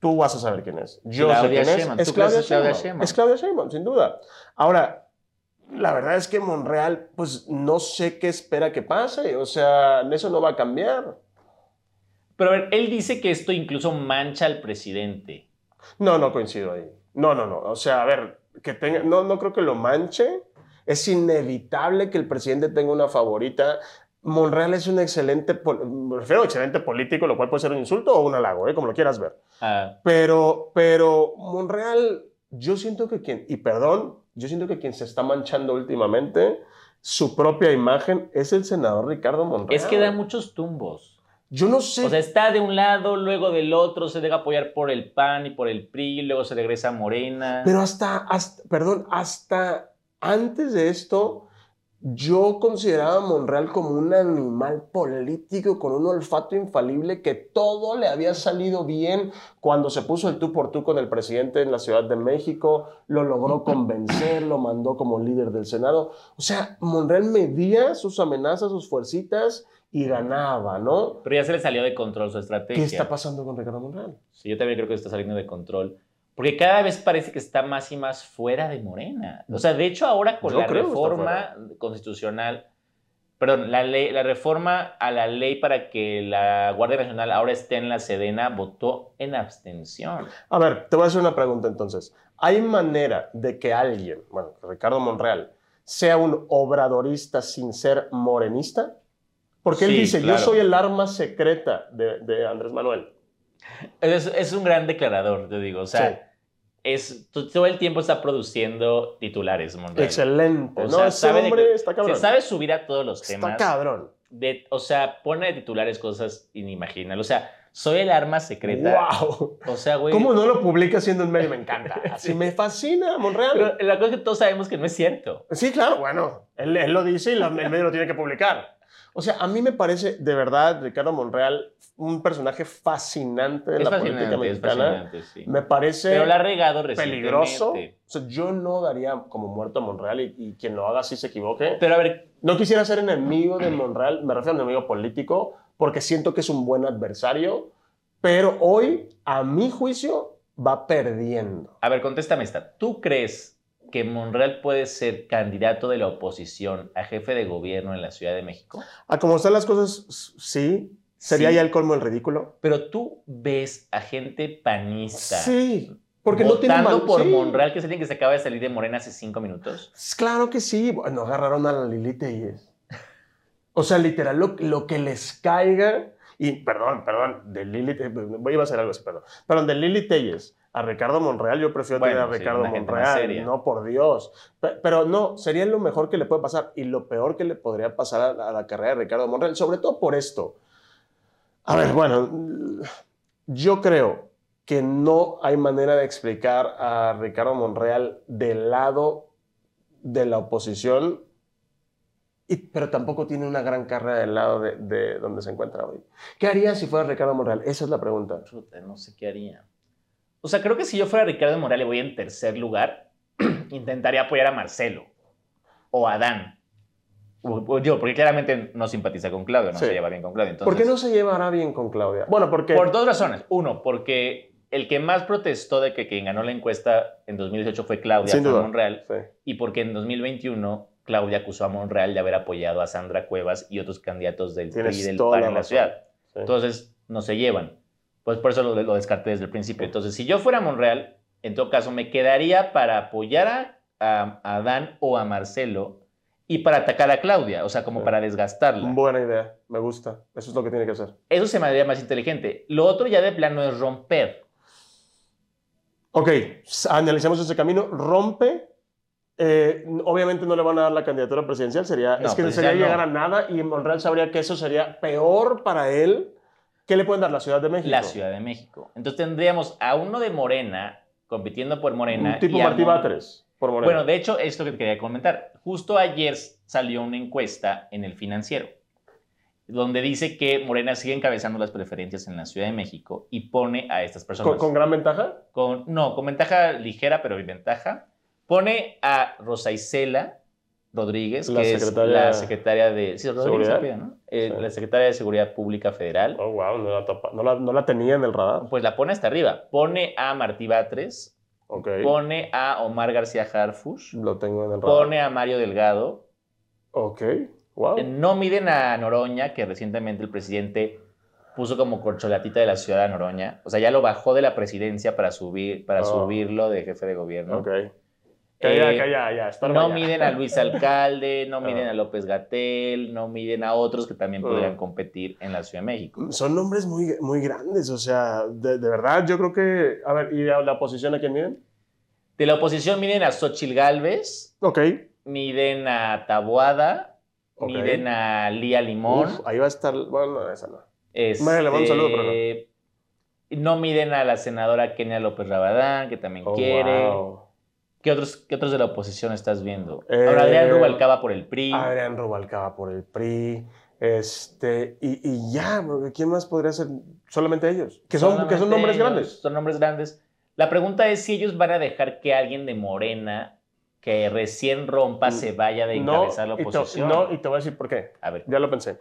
Tú vas a saber quién es. Yo Claudia sé quién Sheinbaum. es. ¿Tú Es Claudia crees que es Claudia Sheinbaum. Sheinbaum? Es Claudia Sheinbaum, sin duda. Ahora, la verdad es que Monreal, pues no sé qué espera que pase. O sea, eso no va a cambiar. Pero a ver, él dice que esto incluso mancha al presidente. No, no coincido ahí. No, no, no. O sea, a ver, que tenga, no, no creo que lo manche. Es inevitable que el presidente tenga una favorita. Monreal es un excelente, me refiero a excelente político, lo cual puede ser un insulto o un halago, ¿eh? como lo quieras ver. Ah, Pero, pero Monreal, yo siento que quien, y perdón, yo siento que quien se está manchando últimamente su propia imagen es el senador Ricardo Monreal. es que da muchos tumbos. Yo no sé. O sea, está de un lado, luego del otro, se deja apoyar por el PAN y por el PRI, luego se regresa a Morena. Pero hasta, hasta, perdón, hasta antes de esto, yo consideraba a Monreal como un animal político con un olfato infalible que todo le había salido bien cuando se puso el tú por tú con el presidente en la Ciudad de México, lo logró convencer, lo mandó como líder del Senado. O sea, Monreal medía sus amenazas, sus fuercitas y ganaba, ¿no? Pero ya se le salió de control su estrategia. ¿Qué está pasando con Ricardo Monreal? Sí, yo también creo que está saliendo de control. Porque cada vez parece que está más y más fuera de Morena. O sea, de hecho, ahora con Yo la reforma constitucional, perdón, la, ley, la reforma a la ley para que la Guardia Nacional ahora esté en la Sedena, votó en abstención. A ver, te voy a hacer una pregunta entonces. ¿Hay manera de que alguien, bueno, Ricardo Monreal, sea un obradorista sin ser morenista? Porque él Sí, dice, claro. yo soy el arma secreta de, de Andrés Manuel. Es, es un gran declarador, te digo. O sea. Es, to- todo el tiempo está produciendo titulares, Monreal. Excelente. O ¿no? sea, Ese sabe hombre está cabrón. Se sabe subir a todos los está temas. cabrón. de, o sea, pone de titulares cosas inimaginables. O sea, soy el arma secreta. ¡Wow! O sea, güey. ¿Cómo no lo publica siendo un medio? Me encanta. Así Sí. me fascina Monreal. Pero la cosa es que todos sabemos que no es cierto. Sí, claro, bueno, él, él lo dice y la- el medio lo tiene que publicar. O sea, a mí me parece, de verdad, Ricardo Monreal, un personaje fascinante de Es la política fascinante, mexicana. sí. Me parece Pero la ha regado peligroso. recientemente. O sea, yo no daría como muerto a Monreal y, y quien lo haga sí se equivoque. Pero a ver, No quisiera ser enemigo de Monreal, me refiero a enemigo político, porque siento que es un buen adversario, pero hoy, a mi juicio, va perdiendo. a ver, contéstame esta. ¿Tú crees que Monreal puede ser candidato de la oposición a jefe de gobierno en la Ciudad de México? A como están las cosas, sí. Sería Sí. ya el colmo del ridículo. Pero tú ves a gente panista Sí, porque no tiene votando por sí. Monreal, que es alguien que se acaba de salir de Morena hace cinco minutos. Claro que sí. Bueno, agarraron a la Lili Telles. O sea, literal, lo, lo que les caiga. Y perdón, perdón, de Lili. Voy a hacer algo así, perdón. Perdón, de Lili Telles a Ricardo Monreal, yo prefiero tener Bueno, a sí, Ricardo seria. Monreal. No, por Dios. Pe- Pero no, sería lo mejor que le puede pasar y lo peor que le podría pasar a la, a la carrera de Ricardo Monreal, sobre todo por esto. A ver, bueno, yo creo que no hay manera de explicar a Ricardo Monreal del lado de la oposición, y- pero tampoco tiene una gran carrera del lado de, de donde se encuentra hoy. ¿Qué haría si fuera Ricardo Monreal? Esa es la pregunta. No sé qué haría. O sea, creo que si yo fuera Ricardo Morales y voy en tercer lugar, intentaría apoyar a Marcelo o a Dan. O, o yo, porque claramente no simpatiza con Claudio, no Sí. se lleva bien con Claudio. Entonces, ¿Por qué no se llevará bien con Claudia? Bueno, porque... Por dos razones. Uno, porque el que más protestó de que quien ganó la encuesta en 2018 fue Claudia, Sin duda. Monreal. Sí. Y porque en 2021 Claudia acusó a Monreal de haber apoyado a Sandra Cuevas y otros candidatos del PRI y del PAN en la ciudad. Sí. Entonces, no se llevan. Pues por eso lo, lo descarté desde el principio. Entonces, si yo fuera Monreal, en todo caso, me quedaría para apoyar a, a, a Dan o a Marcelo y para atacar a Claudia, o sea, como Sí. para desgastarla. Buena idea, me gusta. Eso es lo que tiene que hacer. Eso se me haría más inteligente. Lo otro ya de plano es romper. Ok, analicemos ese camino. Rompe. eh, obviamente no le van a dar la candidatura presidencial, sería, No, es que presidencial sería no. llegar a nada y Monreal sabría que eso sería peor para él. ¿Qué le pueden dar? La Ciudad de México. La Ciudad de México. Entonces tendríamos a uno de Morena compitiendo por Morena. Un tipo y Martí Báteres, por Morena. Bueno, de hecho, esto que te quería comentar. Justo ayer salió una encuesta en el financiero, donde dice que Morena sigue encabezando las preferencias en la Ciudad de México y pone a estas personas. ¿Con, con gran ventaja? con- no, con ventaja ligera, pero en ventaja. Pone a Rosa Isela Rodríguez, La que secretaria- es la secretaria de sí, Rodríguez ¿Seguridad? apellida, ¿no? Eh, Sí. La secretaria de Seguridad Pública Federal. Oh, wow, no la, topa- no la- no la tenía en el radar. Pues la pone hasta arriba. Pone a Martí Batres, pone a Omar García Harfush, lo tengo en el radar. pone a Mario Delgado. Ok, wow. Eh, No miden a Noroña, que recientemente el presidente puso como corcholatita de la ciudad a Noroña. O sea, ya lo bajó de la presidencia para, subir, para Oh. subirlo de jefe de gobierno. Ok. Calla, Eh, calla, ya. estorba No ya. miden a Luis Alcalde, no Ah. miden a López Gatel, no miden a otros que también Ah. podrían competir en la Ciudad de México. Son nombres muy, muy grandes, o sea, de, de verdad, yo creo que. A ver, ¿y a la oposición a quién miren? De la oposición miden a Xochil Gálvez, Ok. miden a Taboada, Ok. miden a Lía Limón. Uf, ahí va a estar. Bueno, no, esa no. este, Madre, le mando un saludo, pero No miden a la senadora Kenia López Rabadán, que también Oh, quiere. wow. ¿Qué, otros, ¿Qué otros de la oposición estás viendo? Eh, Ahora Adrián Rubalcaba por el PRI. Adrián Rubalcaba por el PRI. Este, y, y ya, ¿quién más podría ser? Solamente ellos. Que son, que son nombres ellos, grandes. Son nombres grandes. La pregunta es si ellos van a dejar que alguien de Morena que recién rompa se vaya de encabezar la y te- oposición. no, y te voy a decir por qué. A ver, Ya lo pensé.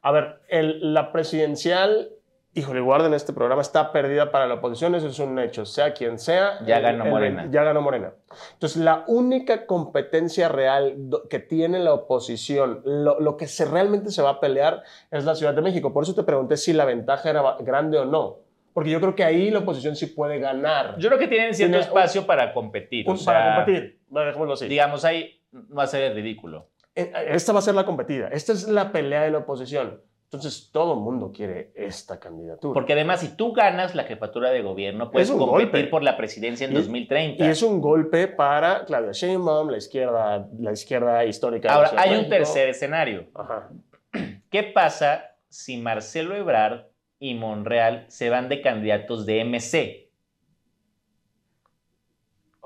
A ver, el- la presidencial, híjole, guarden este programa, está perdida para la oposición, eso es un hecho, sea quien sea. Ya el- ganó el- Morena. ya ganó Morena. Entonces, la única competencia real que tiene la oposición, lo, lo que se, realmente se va a pelear es la Ciudad de México. Por eso te pregunté si la ventaja era grande o no. Porque yo creo que ahí la oposición sí puede ganar. yo creo que tienen cierto Tiene- espacio para competir. Un- o sea, para competir, dejémoslo así. Digamos, ahí no va a ser el ridículo. Eh, Esta va a ser la competida. Esta es la pelea de la oposición. Entonces, todo el mundo quiere esta candidatura. Porque además, si tú ganas la jefatura de gobierno, puedes competir golpe. por la presidencia en Y- 2030. Y es un golpe para Claudia Sheinbaum, la izquierda, la izquierda histórica. Ahora, de hay un tercer escenario. Ajá. ¿Qué pasa si Marcelo Ebrard y Monreal se van de candidatos de MC?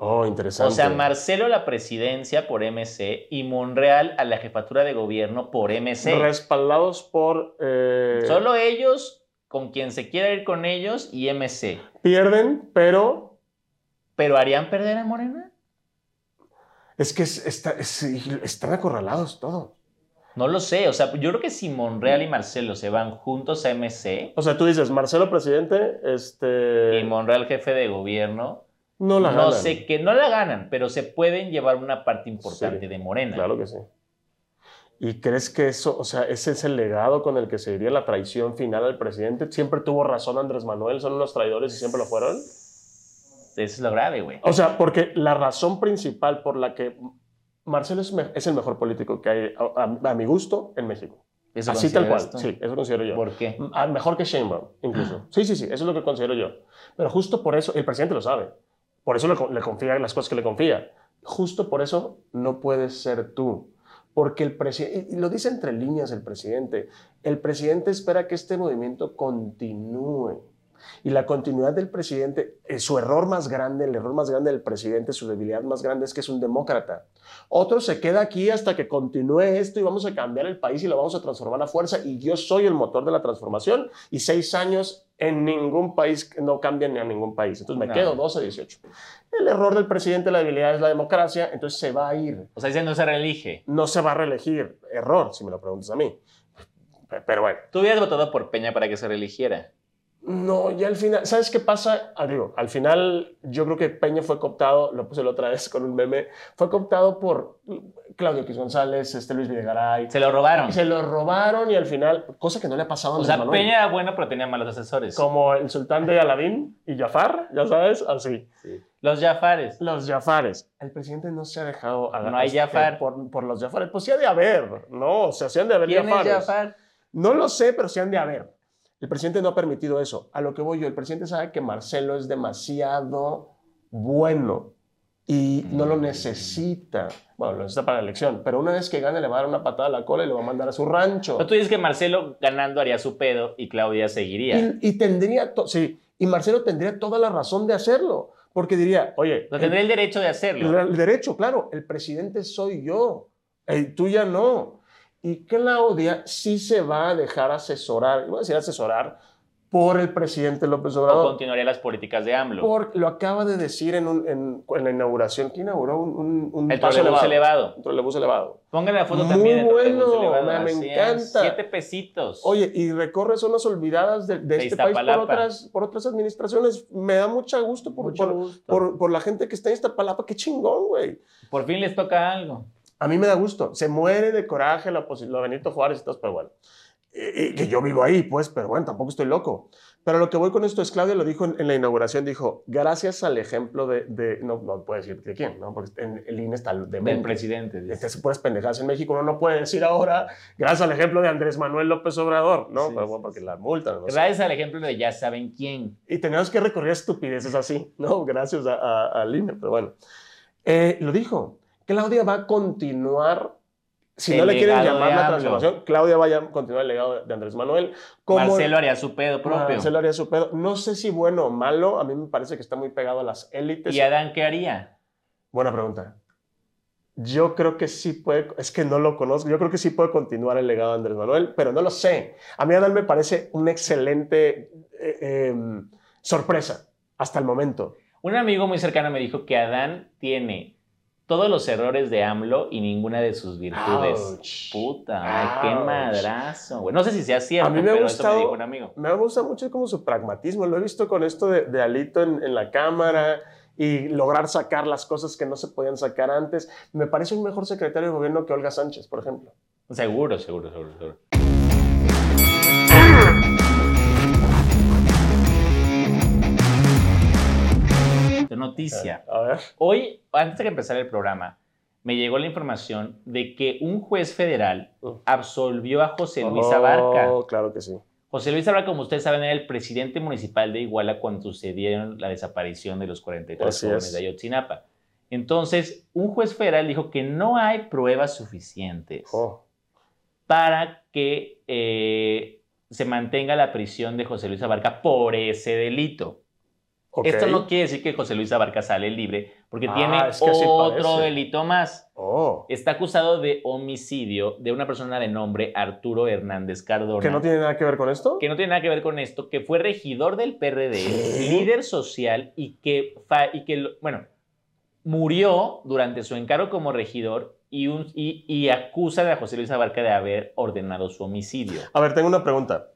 Oh, interesante. O sea, Marcelo a la presidencia por MC y Monreal a la jefatura de gobierno por MC. Respaldados por... eh, Solo ellos, con quien se quiera ir con ellos y MC. Pierden, pero ¿Pero harían perder a Morena? es que es- está- es- están acorralados todos. No lo sé. O sea, yo creo que si Monreal y Marcelo se van juntos a MC O sea, tú dices, Marcelo presidente, este... y Monreal jefe de gobierno, no la no ganan. sé que no la ganan, pero se pueden llevar una parte importante Sí, de Morena. Claro que sí. ¿Y crees que eso, o sea, ese es el legado con el que se diría la traición final al presidente? ¿Siempre tuvo razón Andrés Manuel? ¿Son unos traidores y siempre lo fueron? Eso es lo grave, güey. O sea, porque la razón principal por la que Marcelo es, es el mejor político que hay, a, a- a mi gusto, en México. ¿Eso Así tal cual, tú? sí, eso considero yo. ¿Por qué? Ah, Mejor que Sheinbaum, incluso. Sí, sí, sí, eso es lo que considero yo. Pero justo por eso, el presidente lo sabe. Por eso le, le confía las cosas que le confía. Justo por eso no puedes ser tú. Porque el presidente, y lo dice entre líneas el presidente, el presidente espera que este movimiento continúe. Y la continuidad del presidente, eh, su error más grande, el error más grande del presidente, su debilidad más grande es que es un demócrata. Otro se queda aquí hasta que continúe esto y vamos a cambiar el país y lo vamos a transformar a fuerza. Y yo soy el motor de la transformación y seis años en ningún país no cambian ni a ningún país. Entonces me No. quedo 12, 18. El error del presidente, la debilidad es la democracia, entonces se va a ir. O sea, dice no se reelige. No se va a reelegir. Error, si me lo preguntas a mí. Pe- Pero bueno. Tú hubieras votado por Peña para que se reeligiera. No, ya al final, ¿sabes qué pasa? Ah, digo, al final yo creo que Peña fue cooptado, lo puse la otra vez con un meme, fue cooptado por Claudio X González, este Luis Videgaray. Se lo robaron. Se lo robaron y al final, cosa que no le ha pasado a O sea, Manuel. Peña era bueno, pero tenía malos asesores. Como el sultán de Aladín y Jafar, ya sabes, así. Sí. Los Jafares. Los Jafares. El presidente no se ha dejado No hay Jafar. por, por los Jafares. Pues sí ha de haber, ¿no? O sea, sí han de haber ¿Quién es Jafares. Jafar? No lo sé, pero sí han de haber. El presidente no ha permitido eso. A lo que voy yo, el presidente sabe que Marcelo es demasiado bueno y no lo necesita. Bueno, lo necesita para la elección, pero una vez que gane le va a dar una patada a la cola y lo va a mandar a su rancho. Pero tú dices que Marcelo ganando haría su pedo y Claudia seguiría. Y, y tendría, sí, y Marcelo tendría toda la razón de hacerlo, porque diría, oye, O sea, tendría el derecho de hacerlo. El, el derecho, claro. El presidente soy yo. El tú ya no. Y Claudia sí se va a dejar asesorar, iba a decir asesorar, por el presidente López O Obrador. continuaría las políticas de AMLO. Por, lo acaba de decir en, un- en- en la inauguración. ¿Quién inauguró un, un, un el paso trolebús elevado. Un trolebús elevado. Póngale la foto Muy también trolebús bueno, elevado. me- encanta. Siete pesitos. Oye, y recorre zonas olvidadas de, de De este país por otras, por otras administraciones. Me da mucho gusto por, Mucho por, gusto. por- por la gente que está en Iztapalapa. Qué chingón, güey. Por fin les toca algo. A mí me da gusto. Se muere de coraje la lo de Benito Juárez y todo, pero bueno. Y- y que yo vivo ahí, pues, pero bueno, tampoco estoy loco. Pero lo que voy con esto es, Claudia lo dijo en, en la inauguración, dijo, gracias al ejemplo de, de- no, no puede decir de quién, ¿no? Porque en, el INE está de Del presidente. dice. Estas puras pendejadas en México uno no puede decir ahora, gracias al ejemplo de Andrés Manuel López Obrador, ¿no? Sí, pero bueno, porque la multan, ¿no? Gracias al ejemplo de ya saben quién. Y tenemos que recorrer estupideces así, ¿no? Gracias a- a- al INE, pero bueno. Eh, lo dijo. Claudia va a continuar, si El no le quieren llamar la transformación, Claudia va a continuar el legado de, de Andrés Manuel. Como Marcelo haría su pedo propio. Marcelo haría su pedo. No sé si bueno o malo, a mí me parece que está muy pegado a las élites. ¿Y Adán qué haría? Buena pregunta. Yo creo que sí puede, es que no lo conozco, yo creo que sí puede continuar el legado de Andrés Manuel, pero no lo sé. A mí Adán me parece una excelente eh, eh, sorpresa hasta el momento. Un amigo muy cercano me dijo que Adán tiene todos los errores de AMLO y ninguna de sus virtudes. Ouch. Puta, ay, qué madrazo, güey. No sé si sea cierto, A mí me ha pero eso gustado- me dijo un amigo. Me gusta mucho como su pragmatismo, lo he visto con esto de, de Alito en, en la cámara y lograr sacar las cosas que no se podían sacar antes. Me parece un mejor secretario de gobierno que Olga Sánchez, por ejemplo. Seguro, seguro, seguro, seguro. Noticia. A ver. Hoy, antes de que empezara el programa, me llegó la información de que un juez federal absolvió a José Luis Oh, Abarca. Claro que sí. José Luis Abarca, como ustedes saben, era el presidente municipal de Iguala cuando sucedieron la desaparición de los 43 Así jóvenes es. de Ayotzinapa. Entonces, un juez federal dijo que no hay pruebas suficientes Oh. para que eh, se mantenga la prisión de José Luis Abarca por ese delito. Esto no quiere decir que José Luis Abarca sale libre, porque Ah, tiene es que así otro delito más. Oh. Está acusado de homicidio de una persona de nombre Arturo Hernández Cardona. ¿Que no tiene nada que ver con esto? que no tiene nada que ver con esto, que fue regidor del PRD, ¿Qué? líder social y que, fa- y que, lo- bueno, murió durante su encargo como regidor y, un, y, y acusa a José Luis Abarca de haber ordenado su homicidio. A ver, tengo una pregunta.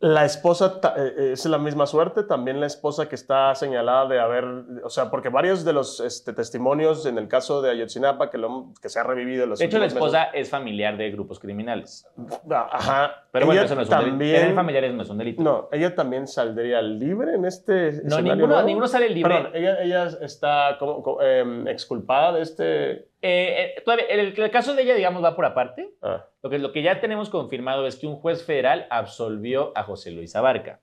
¿La esposa ta- eh, es la misma suerte? También la esposa que está señalada de haber, o sea, porque varios de los este, testimonios en el caso de Ayotzinapa que, lo, que se ha revivido los De hecho, la esposa es familiar de grupos criminales. Ajá. Pero bueno, eso no es un delito. también, familiares no es un delito. No, ella también saldría libre en este No, ninguno, ninguno sale libre. Perdón, ella, ella está como, como, em, exculpada de este... Eh, eh, todavía, el, el caso de ella, digamos, va por aparte. Ah, Lo que, lo que ya tenemos confirmado es que un juez federal absolvió a José Luis Abarca.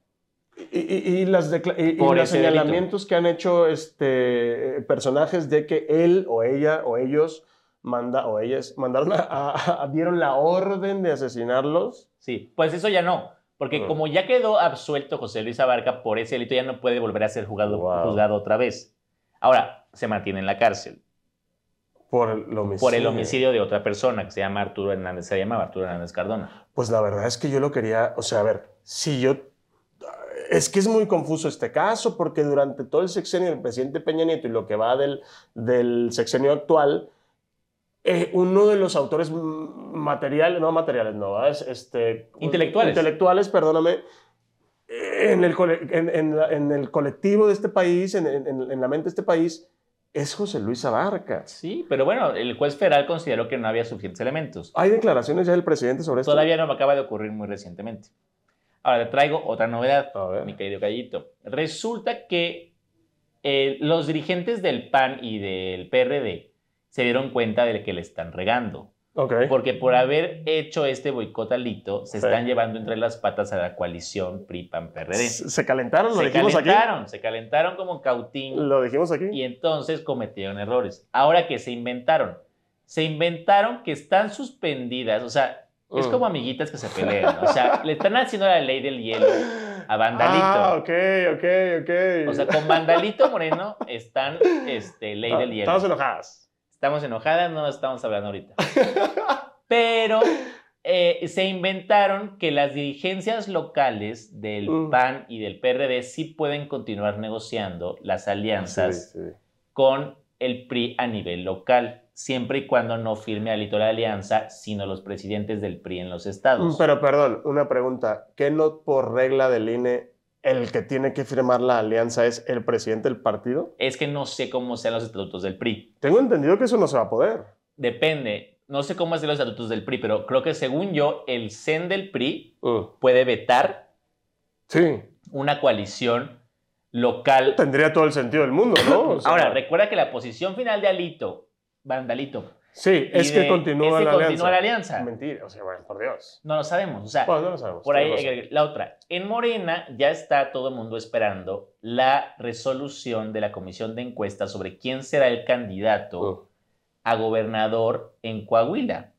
Y, y- y las y- los delito. señalamientos que han hecho este, personajes de que él o ella o ellos manda, o ellas mandaron a, a- a- dieron la orden de asesinarlos. Sí, pues eso ya no. Porque Ah. como ya quedó absuelto José Luis Abarca por ese delito, ya no puede volver a ser Wow. juzgado otra vez. Ahora, se mantiene en la cárcel Por el homicidio. por el homicidio de otra persona que se llama Arturo Hernández, se llamaba Arturo Hernández Cardona. Pues la verdad es que yo lo quería, o sea, a ver, si yo... Es que es muy confuso este caso porque durante todo el sexenio del presidente Peña Nieto y lo que va del, del sexenio actual, eh, uno de los autores materiales, no materiales, no, es este... Intelectuales. Intelectuales, perdóname, en el, en, en en el colectivo de este país, en, en- en la mente de este país, es José Luis Abarca. Sí, pero bueno, el juez federal consideró que no había suficientes elementos. ¿Hay declaraciones ya del presidente sobre esto? Todavía no me acaba de ocurrir muy recientemente. Ahora te traigo otra novedad, mi querido Callito. Resulta que eh, los dirigentes del PAN y del PRD se dieron cuenta de que le están regando. Porque por haber hecho este boicot al Lito, se Sí. están llevando entre las patas a la coalición PRI-PAN-PRD. Se se calentaron, lo Se dijimos calentaron, se calentaron como cautín aquí. Lo dijimos aquí. y entonces cometieron errores. Ahora que se inventaron, se inventaron que están suspendidas, o sea, es Mm. como amiguitas que se pelean, o sea, le están haciendo la ley del hielo a Vandalito. Ah, ok, ok, ok. O sea, con Vandalito Moreno están este, ley del hielo. Estamos enojadas. Estamos enojadas, no estamos hablando ahorita. Pero eh, se inventaron que las dirigencias locales del Mm. PAN y del PRD sí pueden continuar negociando las alianzas Sí, sí. con el PRI a nivel local, siempre y cuando no firme Alito la alianza, sino los presidentes del PRI en los Mm, estados. Pero perdón, una pregunta. ¿Qué no por regla del INE el que tiene que firmar la alianza es el presidente del partido? Es que no sé cómo sean los estatutos del PRI. Tengo entendido que eso no se va a poder. Depende. No sé cómo son los estatutos del PRI, pero creo que según yo, el CEN del PRI Mm. puede vetar Sí. una coalición local. Tendría todo el sentido del mundo, ¿no? O sea, Ahora, recuerda que la posición final de Alito, Vandalito, Sí, es que continúa es que la continúa alianza. la alianza. Mentira, o sea, bueno, por Dios. No lo sabemos. O sea, Bueno, no lo sabemos. por ahí, la otra. En Morena ya está todo el mundo esperando la resolución de la comisión de encuestas sobre quién será el candidato a gobernador en Coahuila.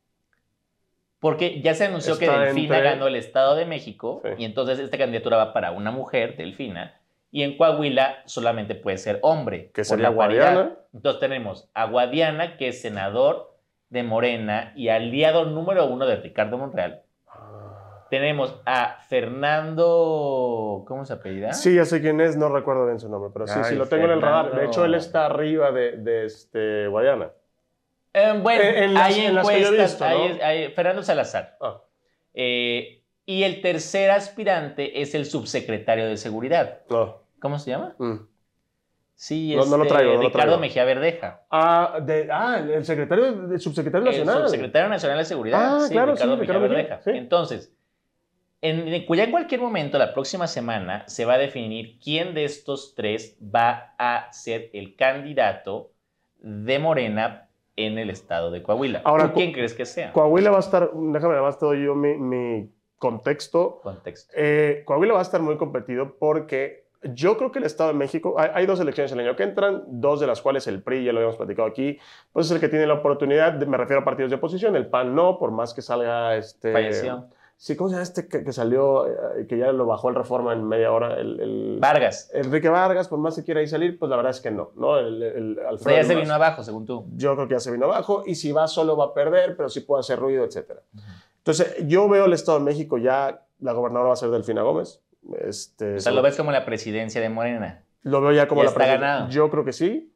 Porque ya se anunció que Delfina entre- ganó el Estado de México Sí. y entonces esta candidatura va para una mujer, Delfina, y en Coahuila solamente puede ser hombre. Que sería la. Guadiana. Entonces tenemos a Guadiana, que es senador de Morena y aliado número uno de Ricardo Monreal. Ah. Tenemos a Fernando, ¿cómo se apellida? Sí, ya sé quién es, no recuerdo bien su nombre, pero sí, sí, Ay, lo tengo en el radar. De hecho, él está arriba de, de este Guadiana. Eh, bueno, En- en las- hay en las encuestas, visto, ¿no? hay- hay- Fernando Salazar. Ah, Eh, y el tercer aspirante es el subsecretario de Seguridad. no. ¿Cómo se llama? Mm. Sí, No, no lo este, traigo, no lo Ricardo traigo. Mejía Verdeja. Ah, de- ah, el secretario, el subsecretario El nacional. subsecretario nacional de Seguridad. Ah, sí, claro, Ricardo sí, Mejía Ricardo Mejía, Verdeja. sí. Entonces, en, ya en cualquier momento, la próxima semana, se va a definir quién de estos tres va a ser el candidato de Morena en el estado de Coahuila. Ahora, ¿Tú quién crees que sea? Coahuila va a estar, déjame nada más te doy yo mi, mi contexto. Contexto. Eh, Coahuila va a estar muy competido porque yo creo que el Estado de México, hay, hay dos elecciones el año que entran, dos de las cuales el PRI, ya lo habíamos platicado aquí, pues es el que tiene la oportunidad, de- me refiero a partidos de oposición, el PAN no, por más que salga este... Falleció. Sí, ¿cómo se llama este que, que salió, eh, que ya lo bajó el reforma en media hora? El, el- Vargas. Enrique Vargas, por más que quiera ahí salir, pues la verdad es que no, ¿no? El, el Alfredo sea, ya se vino abajo, según tú. yo creo que ya se vino abajo y si va solo va a perder, pero sí puede hacer ruido, etcétera. Entonces, yo veo el Estado de México ya, la gobernadora va a ser Delfina Gómez. Este, O sea, lo ves como la presidencia de Morena. lo veo ya como ya la está ganado. Yo creo que sí.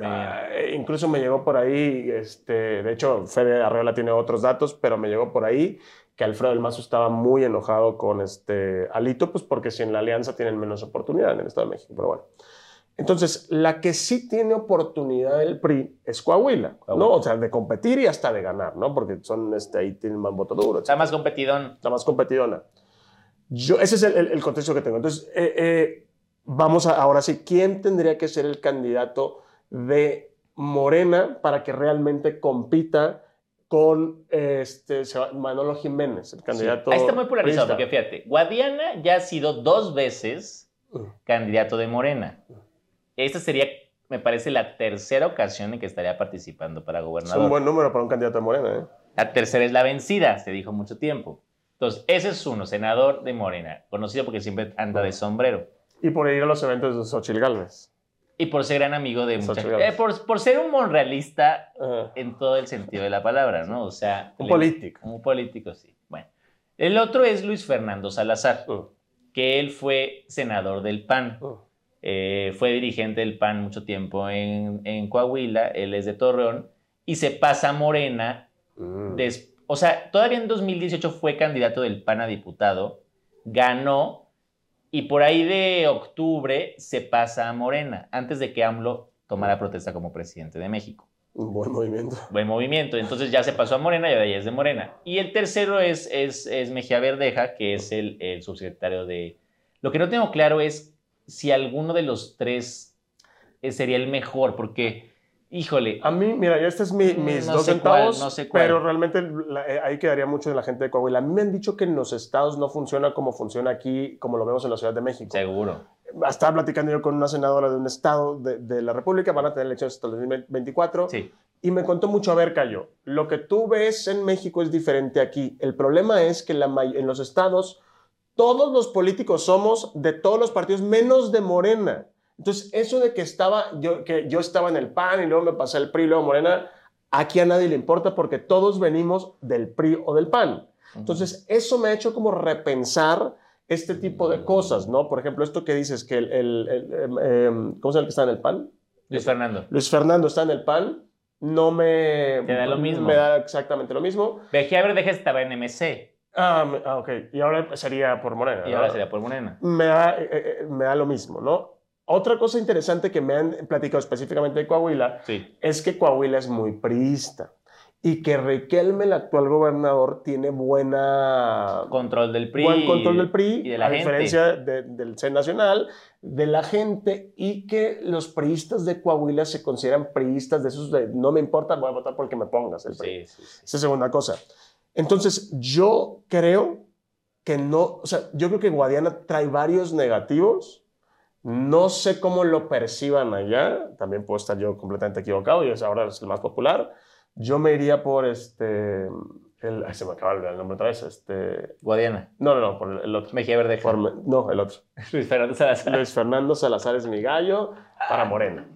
Ah, incluso me llegó por ahí, este, de hecho, Fede Arreola tiene otros datos, pero me llegó por ahí que Alfredo del Mazo estaba muy enojado con este Alito, pues porque si en la alianza tienen menos oportunidad en el Estado de México, pero bueno. Entonces, la que sí tiene oportunidad del PRI es Coahuila, Coahuila. ¿no? O sea, de competir y hasta de ganar, ¿no? Porque son, este, ahí tienen más voto duro, Está más competidón. la más competidona. Yo, ese es el, el- el contexto que tengo. Entonces, eh, eh, vamos a, ahora sí, ¿quién tendría que ser el candidato de Morena para que realmente compita con este, Manolo Jiménez, el candidato? Ahí está muy polarizado, porque fíjate, Guadiana ya ha sido dos veces Mm. candidato de Morena. Esta sería, me parece, la tercera ocasión en que estaría participando para Es gobernador. un buen número para un candidato de Morena, ¿eh? La tercera es la vencida, se dijo mucho tiempo. Entonces, ese es uno, senador de Morena, conocido porque siempre anda de sombrero. Y por ir a los eventos de Xochitl Galvez. Y por ser gran amigo de mucha Xochitl gente. Gálvez. Eh, por, por ser un monrealista Ajá. en todo el sentido de la palabra, ¿no? O sea... Un le- político. Un político, sí. Bueno. El otro es Luis Fernando Salazar, que él fue senador del PAN. Eh, fue dirigente del PAN mucho tiempo en, en Coahuila, él es de Torreón, y se pasa a Morena. Mm. O sea, todavía en 2018 fue candidato del PAN a diputado, ganó, y por ahí de octubre se pasa a Morena, antes de que AMLO tomara protesta como presidente de México. Un buen movimiento. Buen movimiento, entonces ya se pasó a Morena y ahora ya es de Morena. Y el tercero es, es, es Mejía Verdeja, que es el, el subsecretario de... Lo que no tengo claro es si alguno de los tres eh, sería el mejor, porque, híjole, A mí, mira, este es mi- Mm, mis no dos sé cuál, centavos, no sé pero realmente la- eh, ahí quedaría mucho de la gente de Coahuila. A mí me han dicho que en los estados no funciona como funciona aquí, como lo vemos en la Ciudad de México. seguro. Estaba platicando yo con una senadora de un estado de, de la República, van a tener elecciones hasta el 2024, Sí, y me contó mucho, a ver, Cayo, lo que tú ves en México es diferente aquí. El problema es que la en los estados todos los políticos somos de todos los partidos, menos de Morena. Entonces, eso de que estaba, yo, que yo estaba en el PAN y luego me pasé al PRI y luego Morena, aquí a nadie le importa porque todos venimos del PRI o del PAN. Entonces, eso me ha hecho como repensar este tipo de cosas, ¿no? Por ejemplo, esto que dices que el, el- el, em, em, ¿cómo se llama el que está en el PAN? Luis Fernando. Luis Fernando está en el PAN, no me... Te da lo mismo. Me da exactamente lo mismo. Vejía Verde estaba en MC Ah, ah, ok. Y ahora sería por Morena. y ¿no? ahora sería por Morena. me da, eh, eh, me da lo mismo, ¿no? Otra cosa interesante que me han platicado específicamente de Coahuila Sí, es que Coahuila es muy priista y que Riquelme, el actual gobernador, tiene buena, control del PRI. buen control del PRI, y de la a gente. diferencia de- del C nacional, de la gente y que los priistas de Coahuila se consideran priistas de esos de no me importa, voy a votar por el que me pongas el PRI. Sí, sí, sí. Esa es segunda cosa. Entonces, yo creo que no, o sea, yo creo que Guadiana trae varios negativos. No sé cómo lo perciban allá. También puedo estar yo completamente equivocado y es ahora es el más popular. Yo me iría por este. El, ay, se me acaba el nombre otra vez. Este, Guadiana. no, no, no, por el, el otro. Mejía Verde. Por no, el otro. Luis Fernando Salazar. Luis Fernando Salazar es mi gallo para Morena.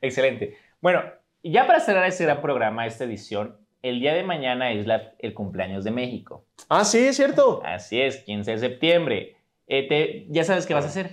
Excelente. Bueno, ya para cerrar este gran programa, esta edición, el día de mañana es la- el cumpleaños de México. Ah, sí, es cierto. Así es, 15 de septiembre. Eh, te- ¿Ya sabes qué vas a hacer?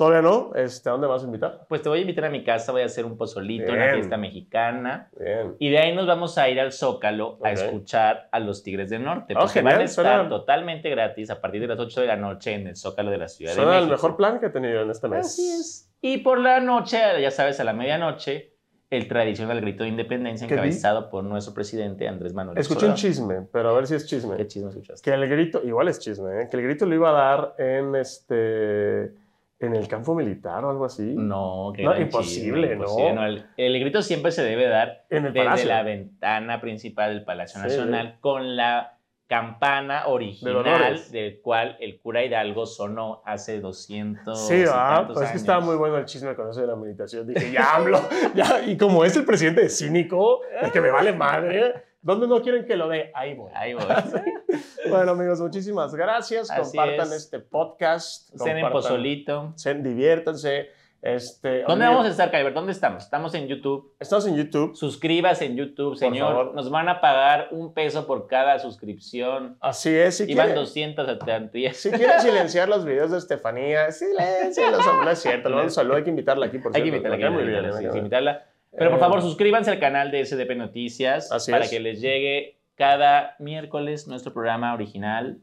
Todavía no. Este, ¿A dónde vas a invitar? Pues te voy a invitar a mi casa, voy a hacer un pozolito, una Bien. fiesta mexicana. Bien. Y de ahí nos vamos a ir al Zócalo a escuchar a los Tigres del Norte. Porque genial, van a estar suena- totalmente gratis a partir de las 8 de la noche en el Zócalo de la Ciudad Suena de el México. mejor plan que he tenido en este mes. Así es. Y por la noche, ya sabes, a la medianoche, el tradicional grito de independencia encabezado por nuestro presidente Andrés Manuel Escuché un chisme, pero a ver si es chisme. ¿Qué chisme escuchaste? Que el grito, igual es chisme, ¿eh? que el grito lo iba a dar en este en el campo militar o algo así. No, que No, imposible, chisme, ¿no? imposible, el, el grito siempre se debe dar En el desde palacio. la ventana principal del Palacio Sí. Nacional con la campana original del cual el cura Hidalgo sonó hace 200 Sí, Pues es que estaba muy bueno el chisme con eso de la meditación. Dije, ya hablo, ya. Y como es el presidente cínico, el que me vale madre, ¿dónde no quieren que lo dé? Ahí voy. Ahí voy. Bueno, amigos, muchísimas gracias. Así Compartan es. este podcast. Cenen pozolito. cen- diviértanse. Este, ¿Dónde vamos a estar, Kyber? ¿Dónde estamos? Estamos en YouTube. Estamos en YouTube. Suscríbase en YouTube, señor. favor. Nos van a pagar un peso por cada suscripción. Así es. Si Iban quieren- 200 a. Si quieren silenciar los videos de Estefanía, silencialos, no es cierto. Le un saludo, hay que invitarla aquí, por Hay cierto. invitarla, hay que muy bien, invitarla, me sí, cae sí, bien. invitarla. Pero por Eh, favor, suscríbanse al canal de SDP Noticias Así para es. que les llegue cada miércoles nuestro programa original.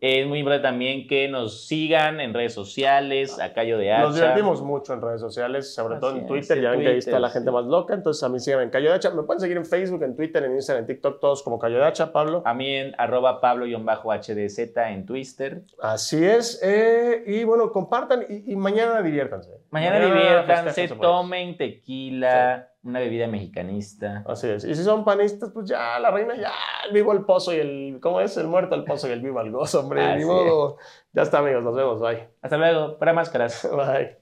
Es muy importante también que nos sigan en redes sociales, a Cayo de Hacha. Nos divertimos mucho en redes sociales, sobre todo en Twitter. Ya ven que ahí está la sí. gente más loca. Entonces a mí síganme en Cayo de Hacha. Me pueden seguir en Facebook, en Twitter, en Instagram, en TikTok, todos como Cayo de Hacha, Pablo. A mí en arroba pablo-hdz en Twitter. Así es. eh, y bueno, compartan y, y mañana diviértanse. Mañana país. tomen tequila, una bebida mexicanista. Así es. Y si son panistas, pues ya, la reina, ya, el vivo el pozo y el. ¿Cómo es? El muerto el pozo y el vivo el gozo, hombre. Ni modo. Ya está, amigos. Nos vemos. Bye. Hasta luego, para máscaras. Bye.